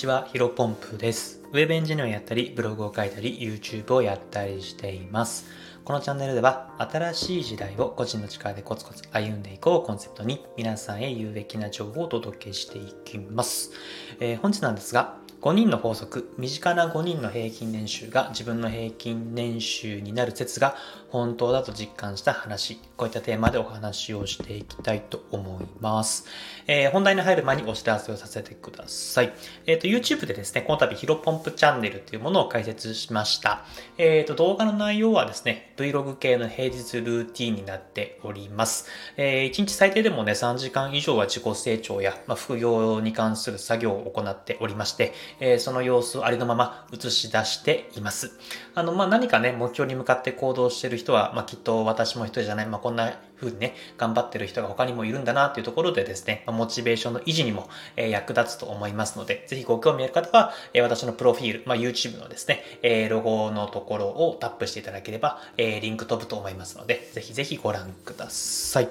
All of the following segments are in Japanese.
ちは、ヒロポンプです。ウェブエンジニアをやったり、ブログを書いたり、YouTube をやったりしています。このチャンネルでは、新しい時代を個人の力でコツコツ歩んでいこうコンセプトに、皆さんへ有益な情報をお届けしていきます。えー本日なんですが、5人の法則、身近な5人の平均年収が自分の平均年収になる説が本当だと実感した話、こういったテーマでお話をしていきたいと思います。えー本題に入る前にお知らせをさせてください。えっ、と、YouTube でですね、この度、ヒロポンプチャンネルというものを開設しました。えっ、と、動画の内容はですね、Vlog 系の平日ルーティンになっております。え1日最低でもね、3時間以上は自己成長や、まあ、副業に関する作業を行っておりまして、えーその様子をありのまま映し出しています。あの、まあ、何かね、目標に向かって行動している人は、まあ、きっと私も一人じゃない、まあ、こんな風にね、頑張ってる人が他にもいるんだなっていうところでですね、まあモチベーションの維持にも、えー役立つと思いますので、ぜひご興味ある方は、えー私のプロフィール、まあ、YouTube のですね、えーロゴのところをタップしていただければ、えーリンク飛ぶと思いますので、ぜひぜひご覧ください。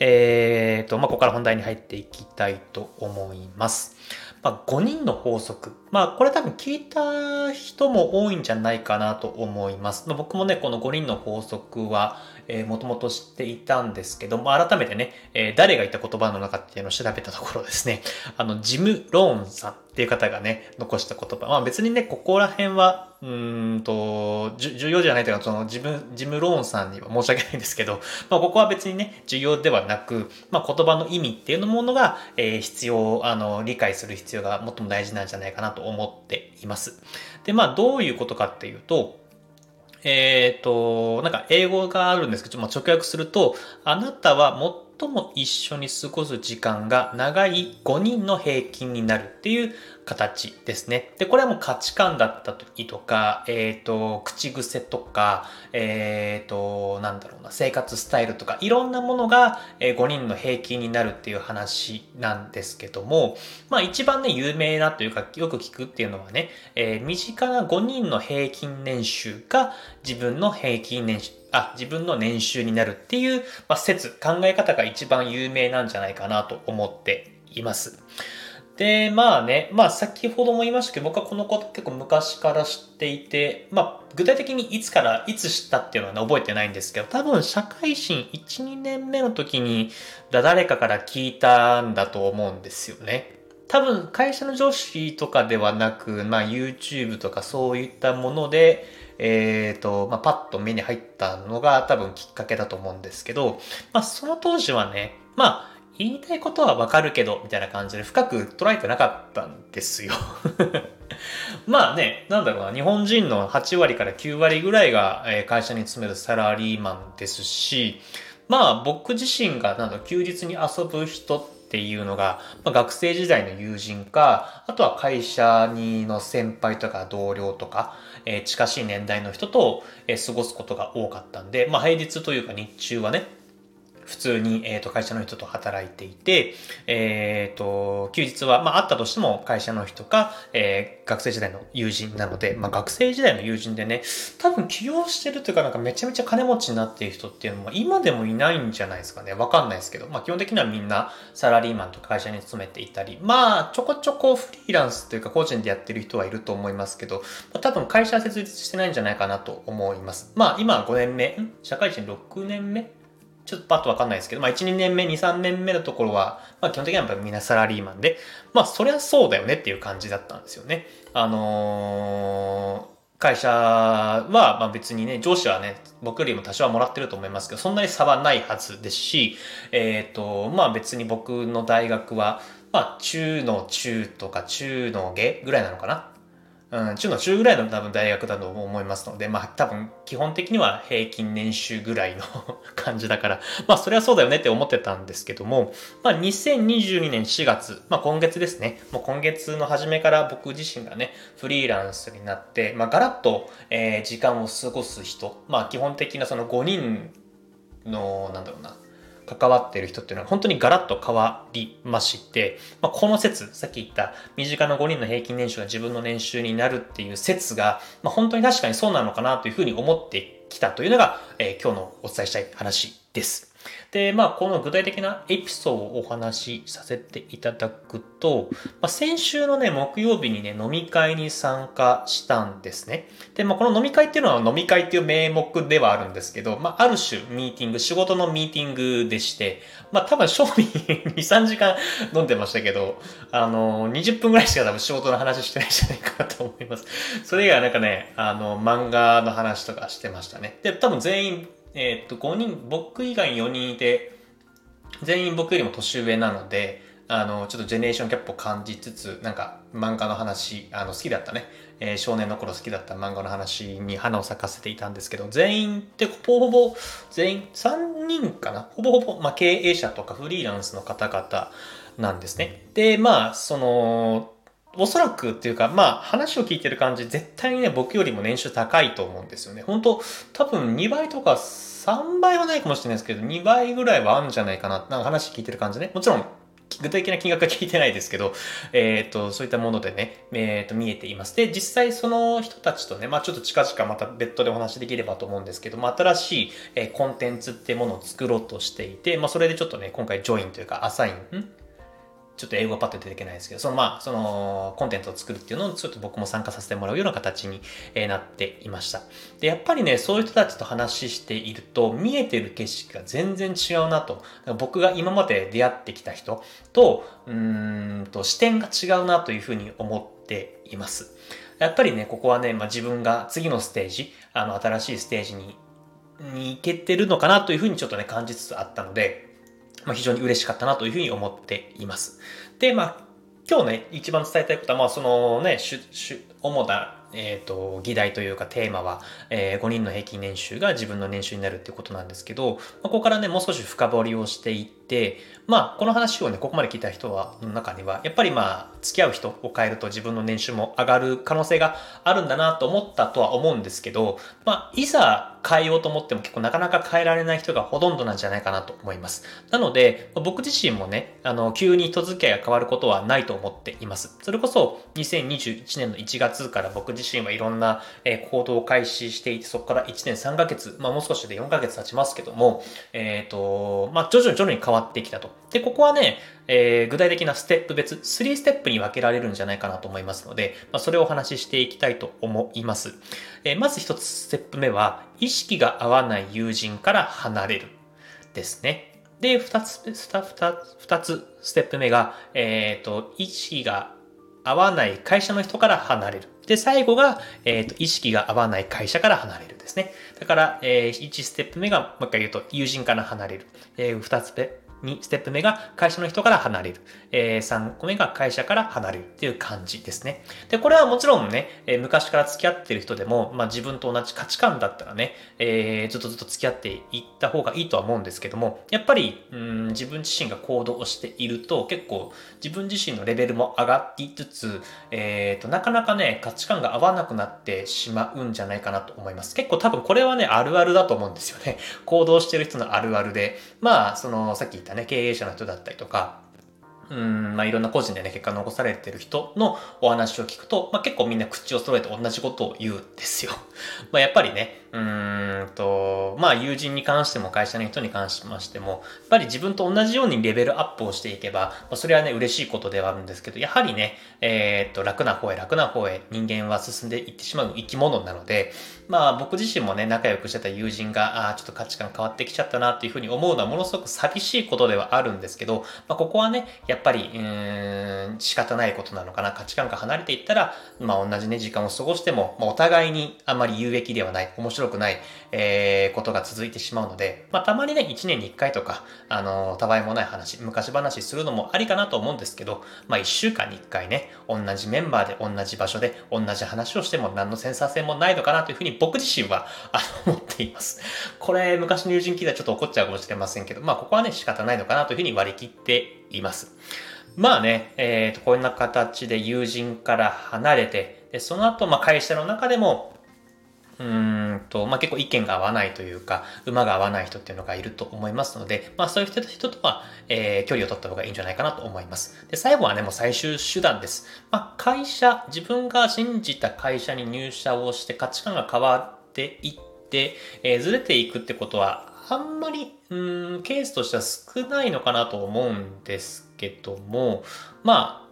えーと、まあ、ここから本題に入っていきたいと思います。まあ、5人の法則。まあ、これ多分聞いた人も多いんじゃないかなと思います。まあ、僕もね、この5人の法則は、えー、もともと知っていたんですけども、改めてね、えー誰が言った言葉の中っていうのを調べたところですね、あの、ジム・ローンさんっていう方がね、残した言葉。まあ別にね、ここら辺は、うんと、重要じゃないというか、その、自分、ジム・ローンさんには申し訳ないんですけど、まあここは別にね、重要ではなく、まあ言葉の意味っていうのものが、えー必要、あの、理解する必要が最も大事なんじゃないかなと思っています。で、まあどういうことかっていうと、えっ、と、なんか英語があるんですけど、まあ、直訳すると、あなたは最も一緒に過ごす時間が長い5人の平均になるっていう形ですね。で、これはもう価値観だったりとか、えっ、と、口癖とか、えっ、と、なんだろうな、生活スタイルとか、いろんなものがえ5人の平均になるっていう話なんですけども、まあ一番ね、有名なというか、よく聞くっていうのはね、えー身近な5人の平均年収が自分の平均年収、あ、自分の年収になるっていう、まあ、説、考え方が一番有名なんじゃないかなと思っています。で、まあね、まあ先ほども言いましたけど、僕はこのこと結構昔から知っていて、まあ具体的にいつから、いつ知ったっていうのはね、覚えてないんですけど、多分社会人1、2年目の時に誰かから聞いたんだと思うんですよね。多分会社の上司とかではなく、まあ YouTube とかそういったもので、えっ、と、まあパッと目に入ったのが多分きっかけだと思うんですけど、まあその当時はね、まあ言いたいことはわかるけど、みたいな感じで深く捉えてなかったんですよ。まあね、なんだろうな、日本人の8割から9割ぐらいが会社に勤めるサラリーマンですし、まあ僕自身がなんだ休日に遊ぶ人っていうのが、まあ、学生時代の友人か、あとは会社にの先輩とか同僚とか、えー近しい年代の人と、え過ごすことが多かったんで、まあ平日というか日中はね、普通に、えー、と会社の人と働いていて、えー、と休日は、まあ、あったとしても会社の人か、えー学生時代の友人なので、まあ、学生時代の友人でね多分起業してるというかなんかめちゃめちゃ金持ちになっている人っていうのも今でもいないんじゃないですかね。わかんないですけど、まあ、基本的にはみんなサラリーマンと会社に勤めていたりまあちょこちょこフリーランスというか個人でやってる人はいると思いますけど、まあ、多分会社は設立してないんじゃないかなと思います。まあ今5年目社会人6年目ちょっとパッとわかんないですけど、まあ1、2年目、2、3年目のところは、まあ基本的にはやっぱみんなサラリーマンで、まあそりゃそうだよねっていう感じだったんですよね。あのー会社は、まあ別にね、上司はね、僕よりも多少はもらってると思いますけど、そんなに差はないはずですし、えっ、と、まあ別に僕の大学は、まあ中の中とか中の下ぐらいなのかなうん、中の中ぐらいの多分大学だと思いますので、まあ多分基本的には平均年収ぐらいの感じだから、まあそれはそうだよねって思ってたんですけども、まあ2022年4月、まあ今月ですね、もう今月の初めから僕自身がね、フリーランスになって、まあガラッと、えー時間を過ごす人、まあ基本的なその5人の、なんだろうな、関わってる人っていうのは本当にガラッと変わりまして、まあ、この説、さっき言った身近な5人の平均年収が自分の年収になるっていう説が、まあ、本当に確かにそうなのかなというふうに思ってきたというのが、えー今日のお伝えしたい話です。で、まあ、この具体的なエピソードをお話しさせていただくと、まあ、先週のね、木曜日にね、飲み会に参加したんですね。で、まあ、この飲み会っていうのは飲み会っていう名目ではあるんですけど、まあ、ある種ミーティング、仕事のミーティングでして、まあ、多分、正味2、3時間飲んでましたけど、あの、20分ぐらいしか多分仕事の話してないんじゃないかなと思います。それ以外はなんかね、あの、漫画の話とかしてましたね。で、多分全員、えー、っと、5人、僕以外4人いて、全員僕よりも年上なので、あの、ちょっとジェネレーションキャップを感じつつ、なんか漫画の話、あの、好きだったね、えー、少年の頃好きだった漫画の話に花を咲かせていたんですけど、全員ってほぼほぼ、全員3人かな？ほぼほぼ、まあ、経営者とかフリーランスの方々なんですね。で、まあ、その、おそらくっていうか、まあ話を聞いてる感じ、絶対にね、僕よりも年収高いと思うんですよね。本当多分2倍とか3倍はないかもしれないですけど、2倍ぐらいはあるんじゃないかな。なんか話聞いてる感じね。もちろん、具体的な金額は聞いてないですけど、えっ、ー、と、そういったものでね、えっ、ー、と、見えています。で、実際その人たちとね、まあちょっと近々また別途でお話できればと思うんですけど、まあ新しい、えー、コンテンツってものを作ろうとしていて、まあそれでちょっとね、今回ジョインというかアサイン、んちょっと英語パッと出てけないですけど、そのまあ、そのコンテンツを作るっていうのをちょっと僕も参加させてもらうような形になっていました。で、やっぱりね、そういう人たちと話していると、見えてる景色が全然違うなと。僕が今まで出会ってきた人と、うんと視点が違うなというふうに思っています。やっぱりね、ここはね、まあ、自分が次のステージ、あの、新しいステージに、に行けてるのかなというふうにちょっとね、感じつつあったので、まあ、非常に嬉しかったなというふうに思っています。で、まあ、今日ね、一番伝えたいことは、まあ、そのね、主主、主なえっ、ー、と、議題というかテーマは、えー、5人の平均年収が自分の年収になるっていうことなんですけど、まあ、ここからね、もう少し深掘りをしていって、まあ、この話をね、ここまで聞いた人は、の中には、やっぱりまあ、付き合う人を変えると自分の年収も上がる可能性があるんだなと思ったとは思うんですけど、まあ、いざ変えようと思っても結構なかなか変えられない人がほとんどなんじゃないかなと思います。なので、僕自身もね、あの、急に人付き合いが変わることはないと思っています。それこそ、2021年の1月から僕自身はいろんな行動を開始していて、そこから1年3ヶ月、まあもう少しで4ヶ月経ちますけども、えっ、ー、と、まあ徐々に徐々に変わってきたと。で、ここはね、えー、具体的なステップ別、3ステップに分けられるんじゃないかなと思いますので、まあ、それをお話ししていきたいと思います。えー、まず一つステップ目は、意識が合わない友人から離れるですね。で、二つ、二二つステップ目が、えっ、ー、と、意識が合わない会社の人から離れる。で、最後が、えっ、ー、と、意識が合わない会社から離れるですね。だから、えー、1ステップ目が、もう一回言うと、友人から離れる。えー、2つ目、2ステップ目が会社の人から離れる。えー、3個目が会社から離れるっていう感じですね。で、これはもちろんね、えー、昔から付き合ってる人でも、まあ自分と同じ価値観だったらね、えー、ずっとずっと付き合っていった方がいいとは思うんですけども、やっぱり、うん、自分自身が行動をしていると結構自分自身のレベルも上がっていつつ、えっ、ー、と、なかなかね、価値観が合わなくなってしまうんじゃないかなと思います。結構多分これはね、あるあるだと思うんですよね。行動してる人のあるあるで、まあ、その、さっき言ったね、経営者の人だったりとか、うん、まあいろんな個人でね、結果残されてる人のお話を聞くと、まあ結構みんな口を揃えて同じことを言うんですよ。まあやっぱりね、うんと、まあ友人に関しても会社の人に関しましても、やっぱり自分と同じようにレベルアップをしていけば、まあ、それはね、嬉しいことではあるんですけど、やはりね、えー、っと、楽な方へ楽な方へ人間は進んでいってしまう生き物なので、まあ僕自身もね、仲良くしてた友人が、ああ、ちょっと価値観変わってきちゃったなっていうふうに思うのはものすごく寂しいことではあるんですけど、まあここはね、やっぱり、うん、仕方ないことなのかな。価値観が離れていったら、まあ同じね、時間を過ごしても、まあお互いにあんまり有益ではない、面白白くない、えー、ことが続いてしまうので、まあたまにね、1年に1回とか、あの、たわいもない話、昔話するのもありかなと思うんですけど、まあ1週間に1回ね、同じメンバーで同じ場所で同じ話をしても何のセンサー性もないのかなというふうに僕自身は、あの、思っています。これ、昔の友人聞いたらちょっと怒っちゃうかもしれませんけど、まあ、ここはね、仕方ないのかなというふうに割り切っています。まあね、えっ、ー、と、こんな形で友人から離れて、で、その後、まあ、会社の中でも、うんと、まあ、結構意見が合わないというか、馬が合わない人っていうのがいると思いますので、まあ、そういう人とは、えー、距離を取った方がいいんじゃないかなと思います。で、最後はね、もう最終手段です。まあ、会社、自分が信じた会社に入社をして価値観が変わっていって、えー、ずれていくってことはあんまり、うん、ケースとしては少ないのかなと思うんですけども、まあ、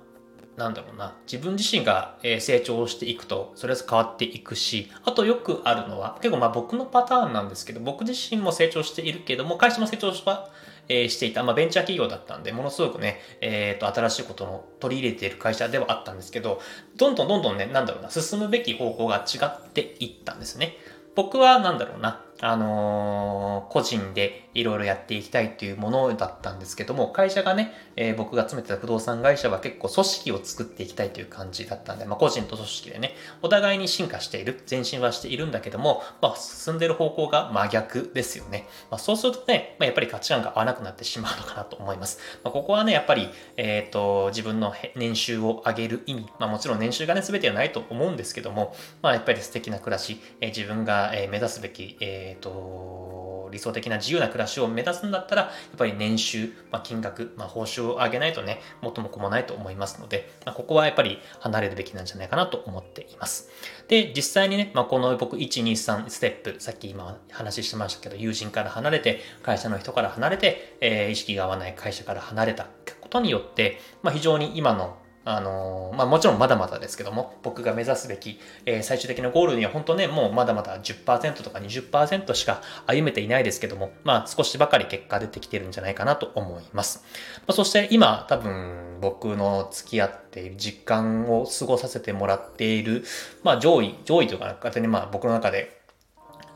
なんだろうな、自分自身が成長していくと、それは変わっていくし、あとよくあるのは、結構まあ僕のパターンなんですけど、僕自身も成長しているけども、会社も成長は、えしていた、まあ、ベンチャー企業だったんで、ものすごくね、えっ、ー、と、新しいことの取り入れている会社ではあったんですけど、どんどんどんどんね、なんだろうな、進むべき方向が違っていったんですね。僕はなんだろうな、あのー、個人でいろいろやっていきたいっていうものだったんですけども、会社がね、えー、僕が詰めてた不動産会社は結構組織を作っていきたいという感じだったんで、まあ、個人と組織でね、お互いに進化している、前進はしているんだけども、まあ、進んでる方向が真逆ですよね。まあ、そうするとね、まあ、やっぱり価値観が合わなくなってしまうのかなと思います。まあ、ここはね、やっぱり、えっ、ー、と、自分の年収を上げる意味、まあ、もちろん年収がね、全てはないと思うんですけども、まあ、やっぱり素敵な暮らし、えー、自分が目指すべき、えっ、ー、と、理想的な自由な暮らしを目指すんだったら、やっぱり年収、まあ、金額、まあ、報酬を上げないとね、元も子もないと思いますので、まあ、ここはやっぱり離れるべきなんじゃないかなと思っています。で、実際にね、まあ、この僕、1、2、3ステップ、さっき今話してましたけど、友人から離れて、会社の人から離れて、えー、意識が合わない会社から離れたことによって、まあ、非常に今のあのまあもちろんまだまだですけども、僕が目指すべき、えー、最終的なゴールには本当ね、もうまだまだ10%とか20%しか歩めていないですけども、まあ少しばかり結果出てきてるんじゃないかなと思います。まあ、そして今多分僕の付き合っている実感を過ごさせてもらっている、まあ上位、上位というか勝手にまあ僕の中で、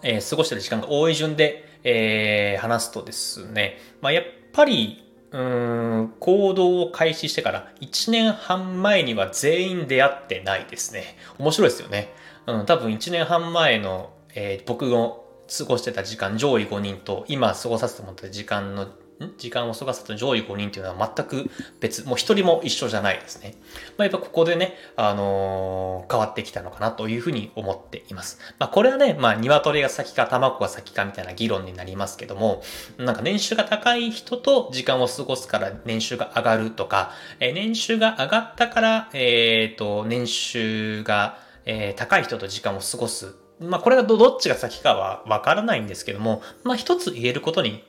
えー、過ごしてる時間が多い順で、え、話すとですね、まあやっぱりうん、行動を開始してから1年半前には全員出会ってないですね。面白いですよね。うん、多分1年半前の、えー、僕の過ごしてた時間、上位5人と今過ごさせてもらった時間の時間を過ごすと上位5人っていうのは全く別、もう一人も一緒じゃないですね。まあ、やっぱここでね、あのー、変わってきたのかなというふうに思っています。まあ、これはね、まあ、鶏が先か卵が先かみたいな議論になりますけども、なんか年収が高い人と時間を過ごすから年収が上がるとか、え、年収が上がったから、えっ、ー、と、年収が、えー、高い人と時間を過ごすまあこれがどっちが先かはわからないんですけども、まあ一つ言えることに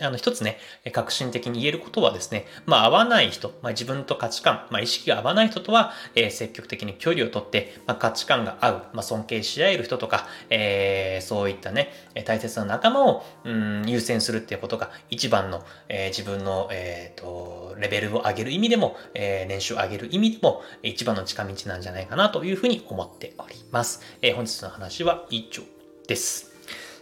あの、一つね、革新的に言えることはですね、まあ、合わない人、まあ、自分と価値観、まあ、意識が合わない人とは、えー、積極的に距離をとって、まあ、価値観が合う、まあ、尊敬し合える人とか、えー、そういったね、大切な仲間を、うん、優先するっていうことが一番の、えー、自分の、え、ー、と、レベルを上げる意味でも、えー、年収を上げる意味でも、一番の近道なんじゃないかなというふうに思っております。えー、本日の話は以上です。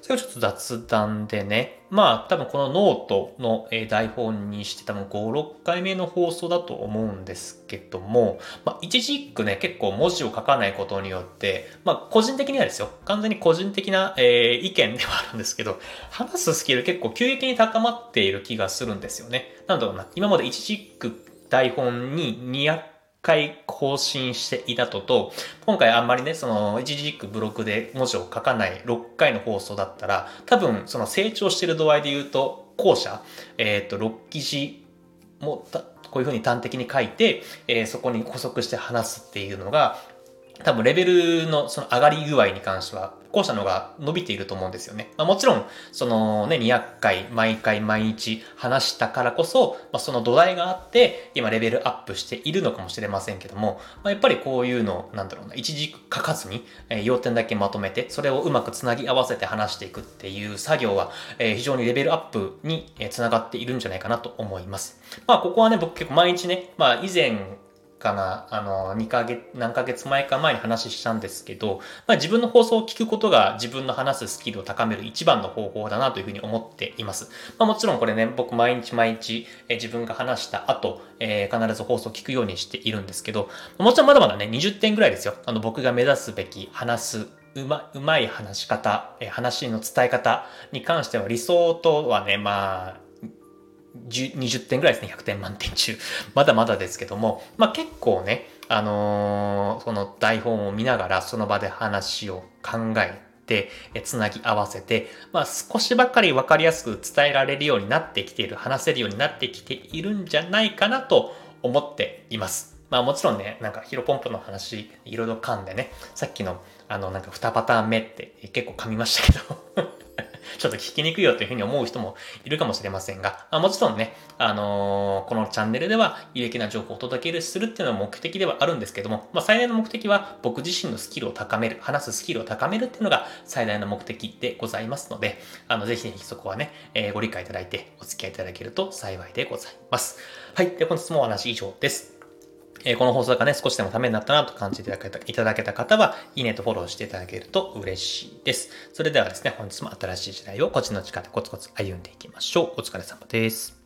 それはちょっと雑談でね、まあ多分このノートの台本にして多分5、6回目の放送だと思うんですけども、まあ一時句ね、結構文字を書かないことによって、まあ個人的にはですよ、完全に個人的な、えー、意見ではあるんですけど、話すスキル結構急激に高まっている気がするんですよね。なんだろうな、今まで一時句台本に200回更新していたとと、今回あんまりね、その、一時句ブログで文字を書かない6回の放送だったら、多分その成長してる度合いで言うと、後者、えっ、ー、と、6記事もこういうふうに端的に書いて、えー、そこに補足して話すっていうのが、多分レベルのその上がり具合に関しては、後者の方が伸びていると思うんですよね。まあ、もちろん、そのね、200回、毎回毎日話したからこそ、まあ、その土台があって、今レベルアップしているのかもしれませんけども、まあ、やっぱりこういうの、なんだろうな、一時書かずに、えー、要点だけまとめて、それをうまくつなぎ合わせて話していくっていう作業は、えー、非常にレベルアップにつながっているんじゃないかなと思います。まあ、ここはね、僕結構毎日ね、まあ、以前、かな、あの、2ヶ月、何ヶ月前か前に話したんですけど、まあ、自分の放送を聞くことが自分の話すスキルを高める一番の方法だなというふうに思っています。まあ、もちろんこれね、僕毎日毎日、え自分が話した後、えー、必ず放送を聞くようにしているんですけど、もちろんまだまだね、20点ぐらいですよ。あの、僕が目指すべき話すうま、うまい話し方、え話の伝え方に関しては理想とはね、まあ、20点ぐらいですね、100点満点中。まだまだですけども、まあ結構ね、あのー、その台本を見ながらその場で話を考えて、えつなぎ合わせて、まあ少しばかりわかりやすく伝えられるようになってきている、話せるようになってきているんじゃないかなと思っています。まあもちろんね、なんかヒロポンプの話、いろいろ噛んでね、さっきのあのなんか2パターン目って結構噛みましたけど ちょっと聞きにくいよというふうに思う人もいるかもしれませんが、まあ、もちろんね、あのー、このチャンネルでは有益な情報をお届けするっていうのは目的ではあるんですけども、まあ、最大の目的は僕自身のスキルを高める、話すスキルを高めるっていうのが最大の目的でございますので、あの、ぜひぜひそこはね、えー、ご理解いただいてお付き合いいただけると幸いでございます。はい。で、本日もお話以上です。えこの放送がね、少しでもためになったなと感じていただけたいただけた方は、いいねとフォローしていただけると嬉しいです。それではですね、本日も新しい時代をこっちの力でコツコツ歩んでいきましょう。お疲れ様です。